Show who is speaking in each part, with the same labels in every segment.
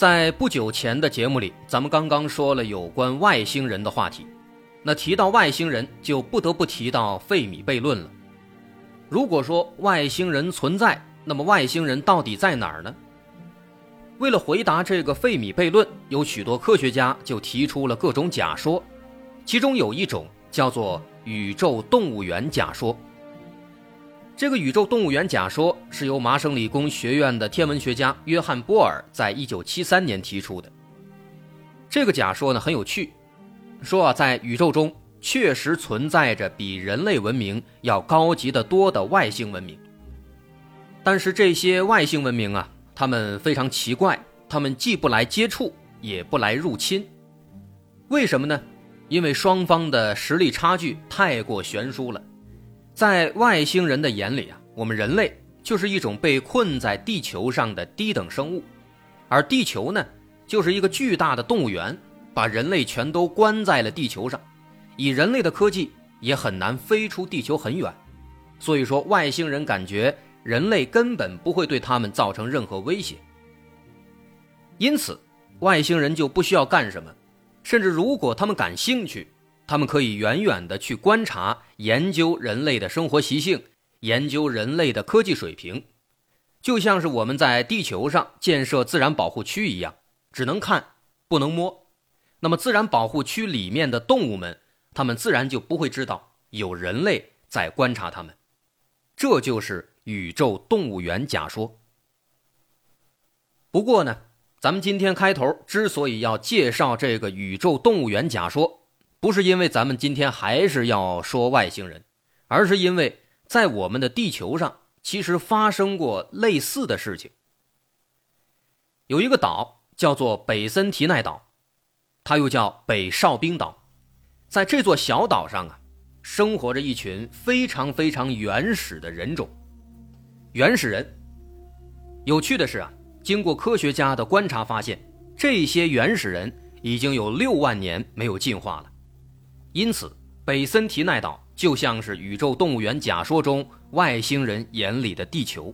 Speaker 1: 在不久前的节目里，咱们刚刚说了有关外星人的话题。那提到外星人，就不得不提到费米悖论了。如果说外星人存在，那么外星人到底在哪儿呢？为了回答这个费米悖论，有许多科学家就提出了各种假说，其中有一种叫做宇宙动物园假说。这个宇宙动物园假说是由麻省理工学院的天文学家约翰波尔在一九七三年提出的。这个假说呢很有趣，说啊，在宇宙中确实存在着比人类文明要高级的多的外星文明。但是这些外星文明啊，他们非常奇怪，他们既不来接触，也不来入侵。为什么呢？因为双方的实力差距太过悬殊了。在外星人的眼里啊，我们人类就是一种被困在地球上的低等生物，而地球呢，就是一个巨大的动物园，把人类全都关在了地球上，以人类的科技也很难飞出地球很远，所以说外星人感觉人类根本不会对他们造成任何威胁，因此外星人就不需要干什么，甚至如果他们感兴趣。他们可以远远地去观察、研究人类的生活习性，研究人类的科技水平，就像是我们在地球上建设自然保护区一样，只能看不能摸。那么，自然保护区里面的动物们，他们自然就不会知道有人类在观察他们。这就是宇宙动物园假说。不过呢，咱们今天开头之所以要介绍这个宇宙动物园假说，不是因为咱们今天还是要说外星人，而是因为在我们的地球上其实发生过类似的事情。有一个岛叫做北森提奈岛，它又叫北哨兵岛，在这座小岛上啊，生活着一群非常非常原始的人种——原始人。有趣的是啊，经过科学家的观察发现，这些原始人已经有六万年没有进化了。因此，北森提奈岛就像是宇宙动物园假说中外星人眼里的地球。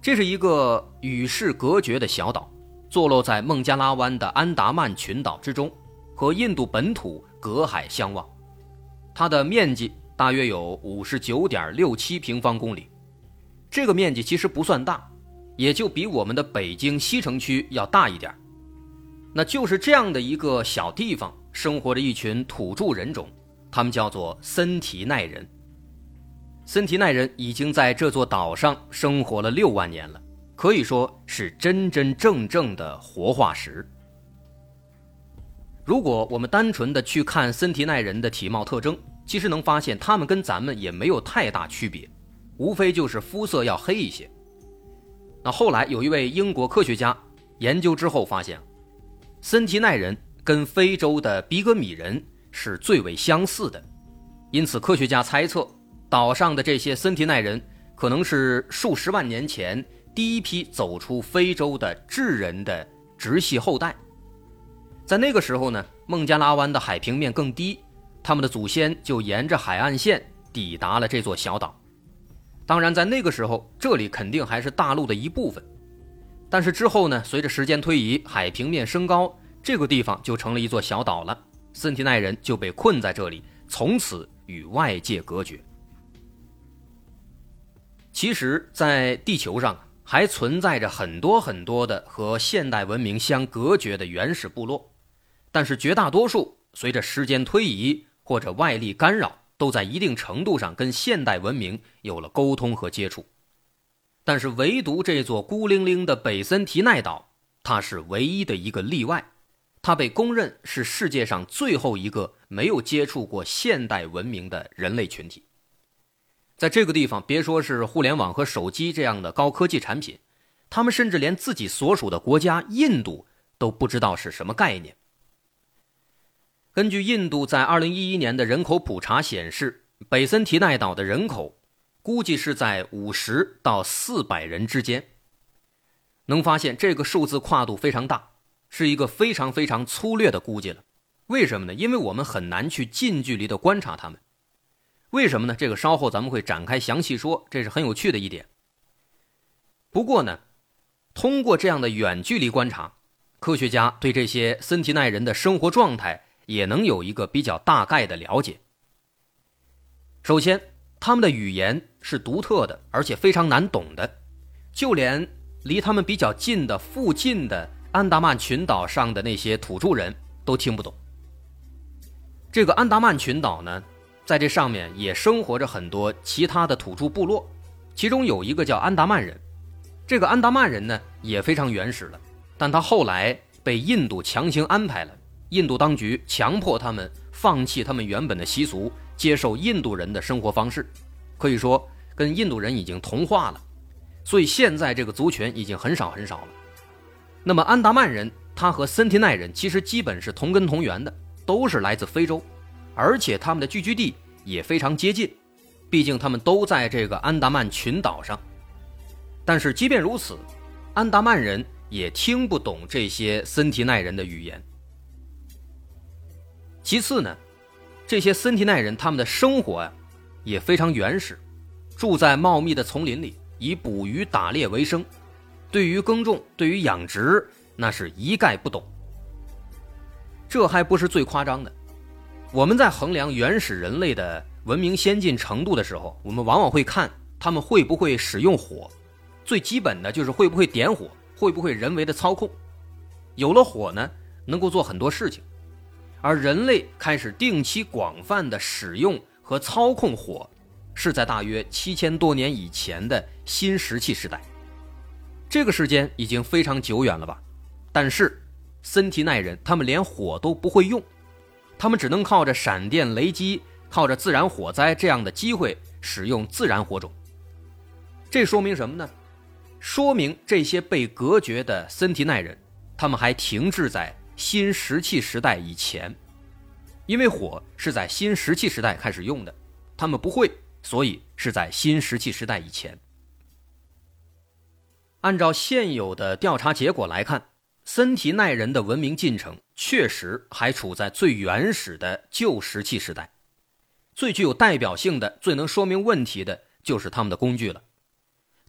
Speaker 1: 这是一个与世隔绝的小岛，坐落在孟加拉湾的安达曼群岛之中，和印度本土隔海相望。它的面积大约有五十九点六七平方公里，这个面积其实不算大，也就比我们的北京西城区要大一点。那就是这样的一个小地方。生活着一群土著人种，他们叫做森提奈人。森提奈人已经在这座岛上生活了六万年了，可以说是真真正正的活化石。如果我们单纯的去看森提奈人的体貌特征，其实能发现他们跟咱们也没有太大区别，无非就是肤色要黑一些。那后来有一位英国科学家研究之后发现，森提奈人。跟非洲的比格米人是最为相似的，因此科学家猜测，岛上的这些森提奈人可能是数十万年前第一批走出非洲的智人的直系后代。在那个时候呢，孟加拉湾的海平面更低，他们的祖先就沿着海岸线抵达了这座小岛。当然，在那个时候，这里肯定还是大陆的一部分，但是之后呢，随着时间推移，海平面升高。这个地方就成了一座小岛了，森提奈人就被困在这里，从此与外界隔绝。其实，在地球上还存在着很多很多的和现代文明相隔绝的原始部落，但是绝大多数随着时间推移或者外力干扰，都在一定程度上跟现代文明有了沟通和接触。但是，唯独这座孤零零的北森提奈岛，它是唯一的一个例外。它被公认是世界上最后一个没有接触过现代文明的人类群体。在这个地方，别说是互联网和手机这样的高科技产品，他们甚至连自己所属的国家印度都不知道是什么概念。根据印度在二零一一年的人口普查显示，北森提奈岛的人口估计是在五十到四百人之间。能发现这个数字跨度非常大，是一个非常非常粗略的估计了。为什么呢？因为我们很难去近距离的观察他们。为什么呢？这个稍后咱们会展开详细说，这是很有趣的一点。不过呢，通过这样的远距离观察，科学家对这些森提奈人的生活状态也能有一个比较大概的了解。首先，他们的语言是独特的，而且非常难懂的，就连离他们比较近的附近的安达曼群岛上的那些土著人都听不懂。这个安达曼群岛呢？在这上面也生活着很多其他的土著部落，其中有一个叫安达曼人。这个安达曼人呢也非常原始了，但他后来被印度强行安排了，印度当局强迫他们放弃他们原本的习俗，接受印度人的生活方式，可以说跟印度人已经同化了。所以现在这个族群已经很少很少了。那么安达曼人，他和森提奈人其实基本是同根同源的，都是来自非洲。而且他们的聚居地也非常接近，毕竟他们都在这个安达曼群岛上。但是即便如此，安达曼人也听不懂这些森提奈人的语言。其次呢，这些森提奈人他们的生活呀也非常原始，住在茂密的丛林里，以捕鱼打猎为生，对于耕种、对于养殖那是一概不懂。这还不是最夸张的。我们在衡量原始人类的文明先进程度的时候，我们往往会看他们会不会使用火，最基本的就是会不会点火，会不会人为的操控。有了火呢，能够做很多事情，而人类开始定期广泛的使用和操控火，是在大约七千多年以前的新石器时代。这个时间已经非常久远了吧？但是森提奈人他们连火都不会用。他们只能靠着闪电、雷击，靠着自然火灾这样的机会使用自然火种。这说明什么呢？说明这些被隔绝的森提奈人，他们还停滞在新石器时代以前，因为火是在新石器时代开始用的，他们不会，所以是在新石器时代以前。按照现有的调查结果来看。森提奈人的文明进程确实还处在最原始的旧石器时代，最具有代表性的、最能说明问题的就是他们的工具了。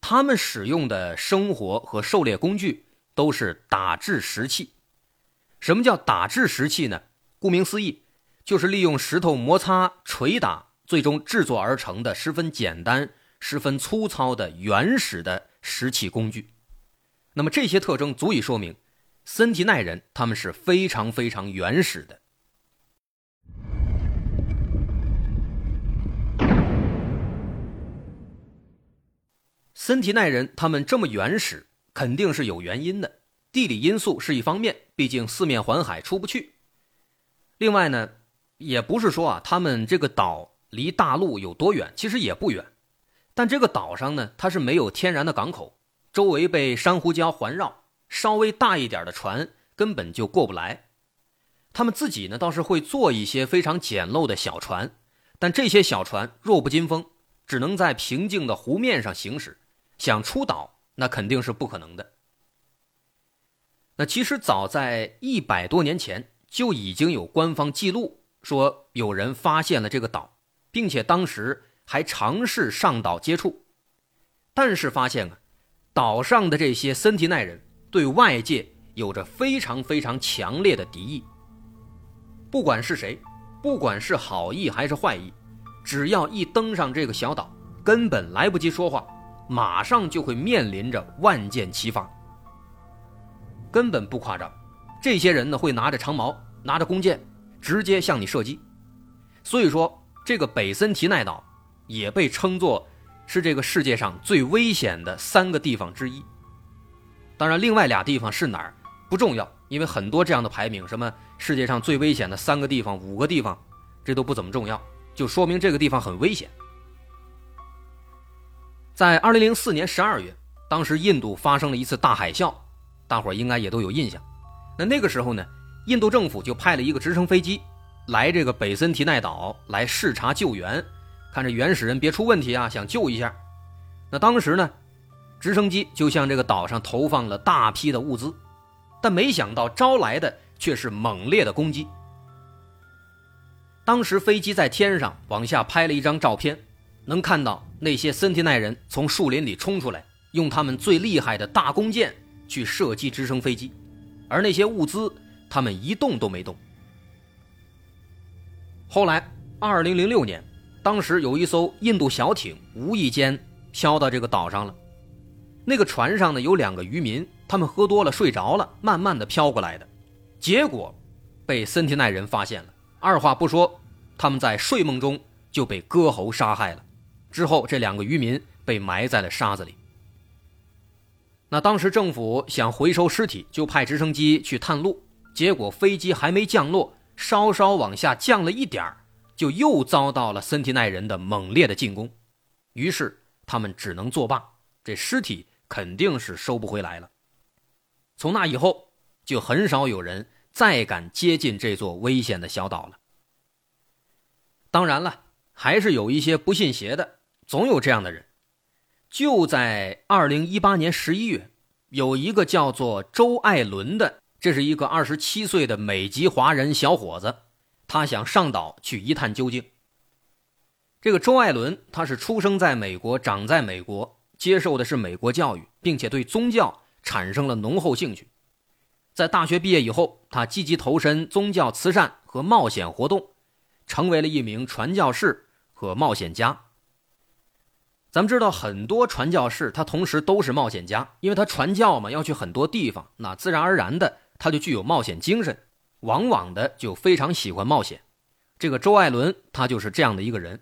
Speaker 1: 他们使用的生活和狩猎工具都是打制石器。什么叫打制石器呢？顾名思义，就是利用石头摩擦、捶打，最终制作而成的十分简单、十分粗糙的原始的石器工具。那么这些特征足以说明。森提奈人，他们是非常非常原始的。森提奈人他们这么原始，肯定是有原因的。地理因素是一方面，毕竟四面环海，出不去。另外呢，也不是说啊，他们这个岛离大陆有多远，其实也不远。但这个岛上呢，它是没有天然的港口，周围被珊瑚礁环绕。稍微大一点的船根本就过不来，他们自己呢倒是会做一些非常简陋的小船，但这些小船弱不禁风，只能在平静的湖面上行驶，想出岛那肯定是不可能的。其实早在一百多年前就已经有官方记录说有人发现了这个岛，并且当时还尝试上岛接触，但是发现啊，岛上的这些森提奈人。对外界有着非常非常强烈的敌意。不管是谁，不管是好意还是坏意，只要一登上这个小岛，根本来不及说话，马上就会面临着万箭齐发。根本不夸张，这些人呢会拿着长矛，拿着弓箭，直接向你射击。所以说，这个北森提奈岛也被称作是这个世界上最危险的三个地方之一。当然，另外俩地方是哪儿不重要，因为很多这样的排名，什么世界上最危险的三个地方、五个地方，这都不怎么重要，就说明这个地方很危险。在二零零四年十二月，当时印度发生了一次大海啸，大伙儿应该也都有印象。那那个时候呢，印度政府就派了一个直升飞机来这个北森提奈岛来视察救援，看着原始人别出问题啊，想救一下。那当时呢，直升机就向这个岛上投放了大批的物资，但没想到招来的却是猛烈的攻击。当时飞机在天上往下拍了一张照片，能看到那些森提奈人从树林里冲出来，用他们最厉害的大弓箭去射击直升飞机。而那些物资，他们一动都没动。后来，二零零六年，当时有一艘印度小艇无意间飘到这个岛上了。那个船上呢有两个渔民，他们喝多了睡着了，慢慢的飘过来的，结果被森提奈人发现了。二话不说，他们在睡梦中就被割喉杀害了。之后，这两个渔民被埋在了沙子里。那当时政府想回收尸体，就派直升机去探路，结果飞机还没降落，稍稍往下降了一点就又遭到了森提奈人的猛烈的进攻，于是他们只能作罢，这尸体肯定是收不回来了。从那以后，就很少有人再敢接近这座危险的小岛了。当然了，还是有一些不信邪的，总有这样的人。就在二零一八年十一月，有一个叫做周艾伦的，这是一个二十七岁的美籍华人小伙子，他想上岛去一探究竟。这个周艾伦，他是出生在美国，长在美国，接受的是美国教育，并且对宗教产生了浓厚兴趣。在大学毕业以后，他积极投身宗教慈善和冒险活动，成为了一名传教士和冒险家。咱们知道很多传教士，他同时都是冒险家，因为他传教嘛，要去很多地方，那自然而然的他就具有冒险精神，往往的就非常喜欢冒险。这个周艾伦他就是这样的一个人。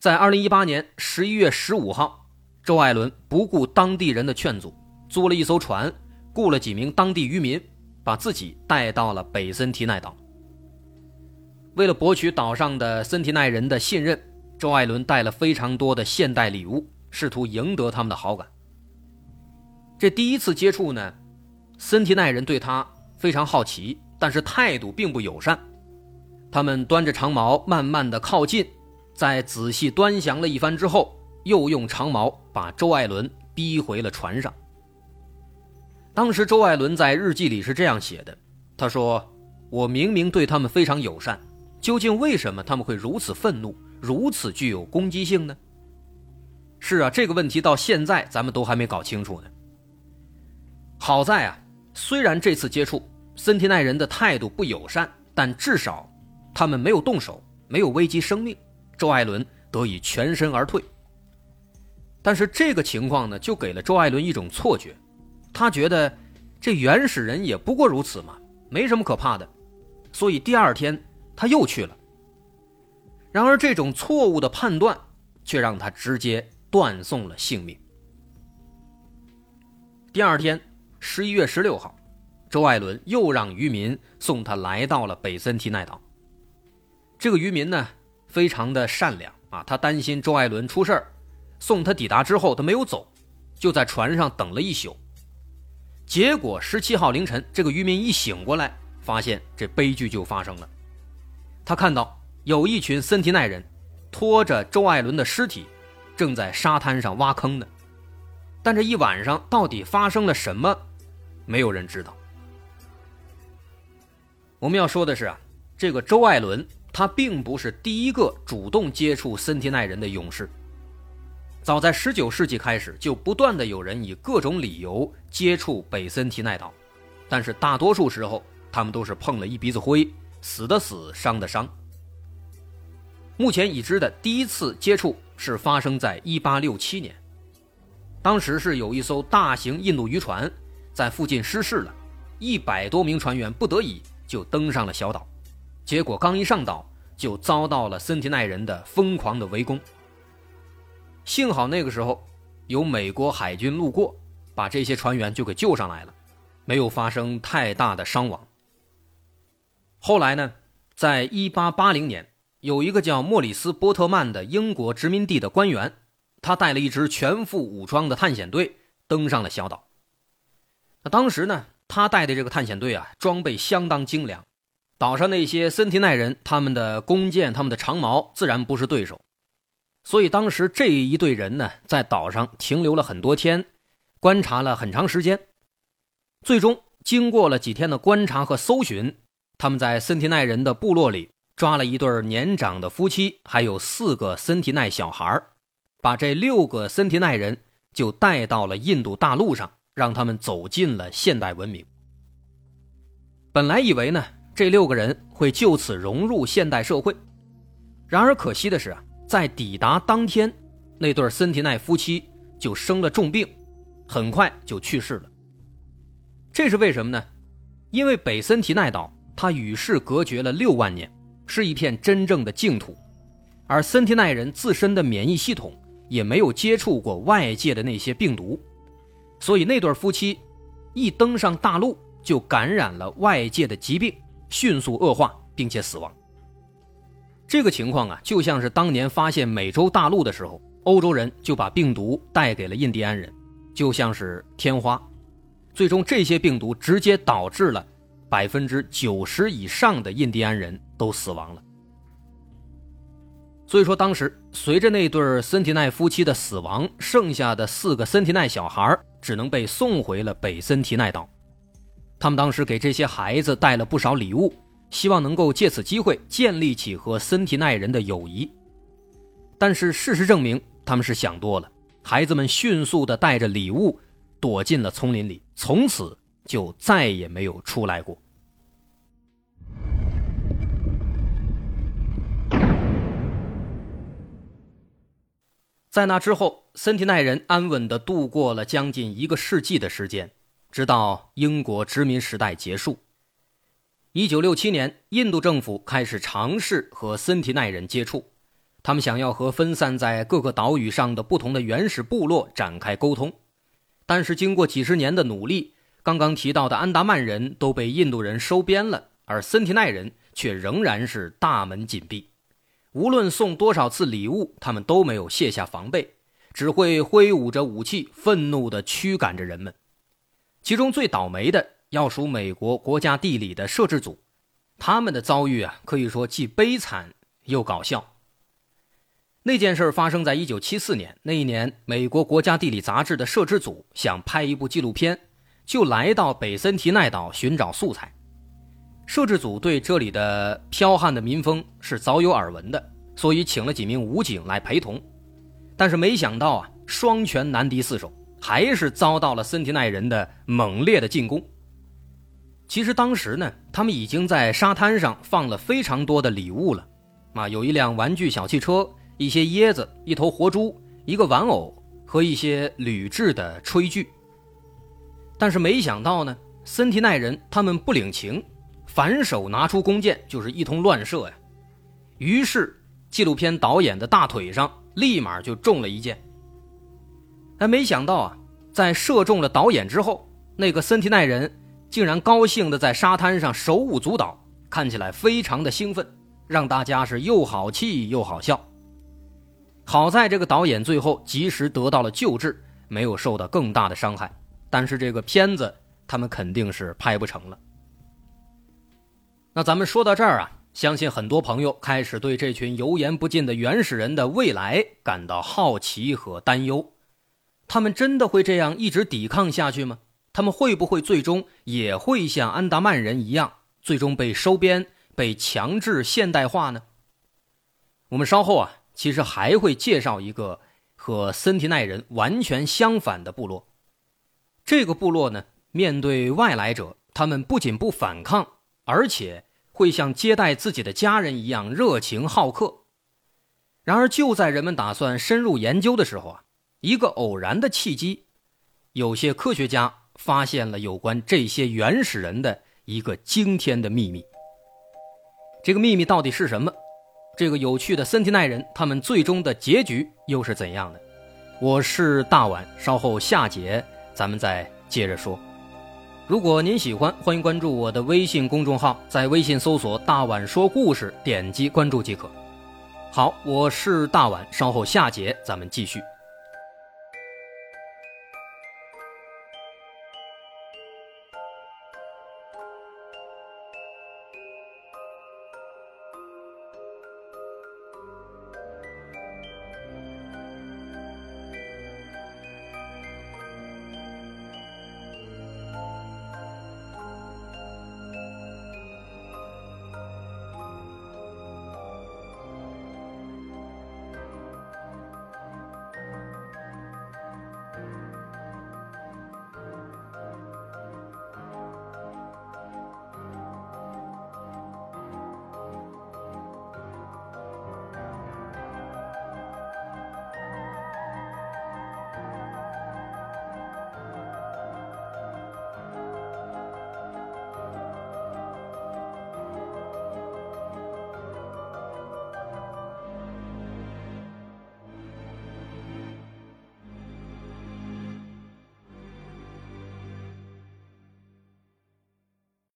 Speaker 1: 在二零一八年十一月十五号，周艾伦不顾当地人的劝阻，租了一艘船，雇了几名当地渔民，把自己带到了北森提奈岛。为了博取岛上的森提奈人的信任。周艾伦带了非常多的现代礼物，试图赢得他们的好感。这第一次接触呢，森提奈人对他非常好奇，但是态度并不友善。他们端着长矛慢慢的靠近，在仔细端详了一番之后，又用长矛把周艾伦逼回了船上。当时周艾伦在日记里是这样写的：“他说，我明明对他们非常友善，究竟为什么他们会如此愤怒？”如此具有攻击性呢？是啊，这个问题到现在咱们都还没搞清楚呢。好在啊，虽然这次接触森提奈人的态度不友善，但至少他们没有动手，没有危及生命，周艾伦得以全身而退。但是这个情况呢，就给了周艾伦一种错觉，他觉得这原始人也不过如此嘛，没什么可怕的，所以第二天他又去了。然而，这种错误的判断却让他直接断送了性命。第二天，十一月十六号，周艾伦又让渔民送他来到了北森提奈岛。这个渔民呢，非常的善良啊，他担心周艾伦出事儿，送他抵达之后，他没有走，就在船上等了一宿。结果十七号凌晨，这个渔民一醒过来，发现这悲剧就发生了，他看到。有一群森提奈人拖着周艾伦的尸体，正在沙滩上挖坑呢。但这一晚上到底发生了什么，没有人知道。我们要说的是啊，这个周艾伦他并不是第一个主动接触森提奈人的勇士。早在19世纪开始，就不断的有人以各种理由接触北森提奈岛，但是大多数时候他们都是碰了一鼻子灰，死的死，伤的伤。目前已知的第一次接触是发生在1867年，当时是有一艘大型印度渔船在附近失事了，一百多名船员不得已就登上了小岛，结果刚一上岛就遭到了森提奈人的疯狂的围攻。幸好那个时候有美国海军路过，把这些船员就给救上来了，没有发生太大的伤亡。后来呢，在1880年。有一个叫莫里斯·波特曼的英国殖民地的官员，他带了一支全副武装的探险队登上了小岛。那当时呢，他带的这个探险队啊，装备相当精良。岛上那些森提奈人，他们的弓箭、他们的长矛自然不是对手。所以当时这一队人呢，在岛上停留了很多天，观察了很长时间。最终，经过了几天的观察和搜寻，他们在森提奈人的部落里抓了一对年长的夫妻，还有四个森提奈小孩把这六个森提奈人就带到了印度大陆上，让他们走进了现代文明。本来以为呢，这六个人会就此融入现代社会，然而可惜的是啊。在抵达当天，那对森提奈夫妻就生了重病，很快就去世了。这是为什么呢？因为北森提奈岛它与世隔绝了六万年，是一片真正的净土，而森提奈人自身的免疫系统也没有接触过外界的那些病毒，所以那对夫妻一登上大陆就感染了外界的疾病，迅速恶化，并且死亡。这个情况啊，就像是当年发现美洲大陆的时候，欧洲人就把病毒带给了印第安人，就像是天花。最终，这些病毒直接导致了百分之九十以上的印第安人都死亡了。所以说，当时随着那对森提奈夫妻的死亡，剩下的四个森提奈小孩只能被送回了北森提奈岛。他们当时给这些孩子带了不少礼物。希望能够借此机会建立起和森提奈人的友谊，但是事实证明他们是想多了。孩子们迅速的带着礼物躲进了丛林里，从此就再也没有出来过。在那之后，森提奈人安稳的度过了将近一个世纪的时间，直到英国殖民时代结束。一九六七年，印度政府开始尝试和森提奈人接触，他们想要和分散在各个岛屿上的不同的原始部落展开沟通，但是经过几十年的努力，刚刚提到的安达曼人都被印度人收编了，而森提奈人却仍然是大门紧闭，无论送多少次礼物，他们都没有卸下防备，只会挥舞着武器，愤怒地驱赶着人们。其中最倒霉的。要数美国国家地理的摄制组，他们的遭遇啊，可以说既悲惨又搞笑。那件事发生在一九七四年，那一年，美国国家地理杂志的摄制组想拍一部纪录片，就来到北森提奈岛寻找素材。摄制组对这里的剽悍的民风是早有耳闻的，所以请了几名武警来陪同。但是没想到啊，双拳难敌四手，还是遭到了森提奈人的猛烈的进攻。其实当时呢，他们已经在沙滩上放了非常多的礼物了，啊，有一辆玩具小汽车，一些椰子，一头活猪，一个玩偶和一些铝制的炊具。但是没想到呢，森提奈人他们不领情，反手拿出弓箭就是一通乱射呀。于是纪录片导演的大腿上立马就中了一箭。但没想到啊，在射中了导演之后，那个森提奈人。竟然高兴地在沙滩上手舞足蹈，看起来非常的兴奋，让大家是又好气又好笑。好在这个导演最后及时得到了救治，没有受到更大的伤害。但是这个片子他们肯定是拍不成了。那咱们说到这儿啊，相信很多朋友开始对这群油盐不进的原始人的未来感到好奇和担忧。他们真的会这样一直抵抗下去吗？他们会不会最终也会像安达曼人一样，最终被收编、被强制现代化呢？我们稍后啊，其实还会介绍一个和森提奈人完全相反的部落。这个部落呢，面对外来者，他们不仅不反抗，而且会像接待自己的家人一样热情好客。然而，就在人们打算深入研究的时候啊，一个偶然的契机，有些科学家。发现了有关这些原始人的一个惊天的秘密。这个秘密到底是什么？这个有趣的森提奈人，他们最终的结局又是怎样的？我是大碗，稍后下节咱们再接着说。如果您喜欢，欢迎关注我的微信公众号，在微信搜索“大碗说故事”，点击关注即可。好，我是大碗，稍后下节咱们继续。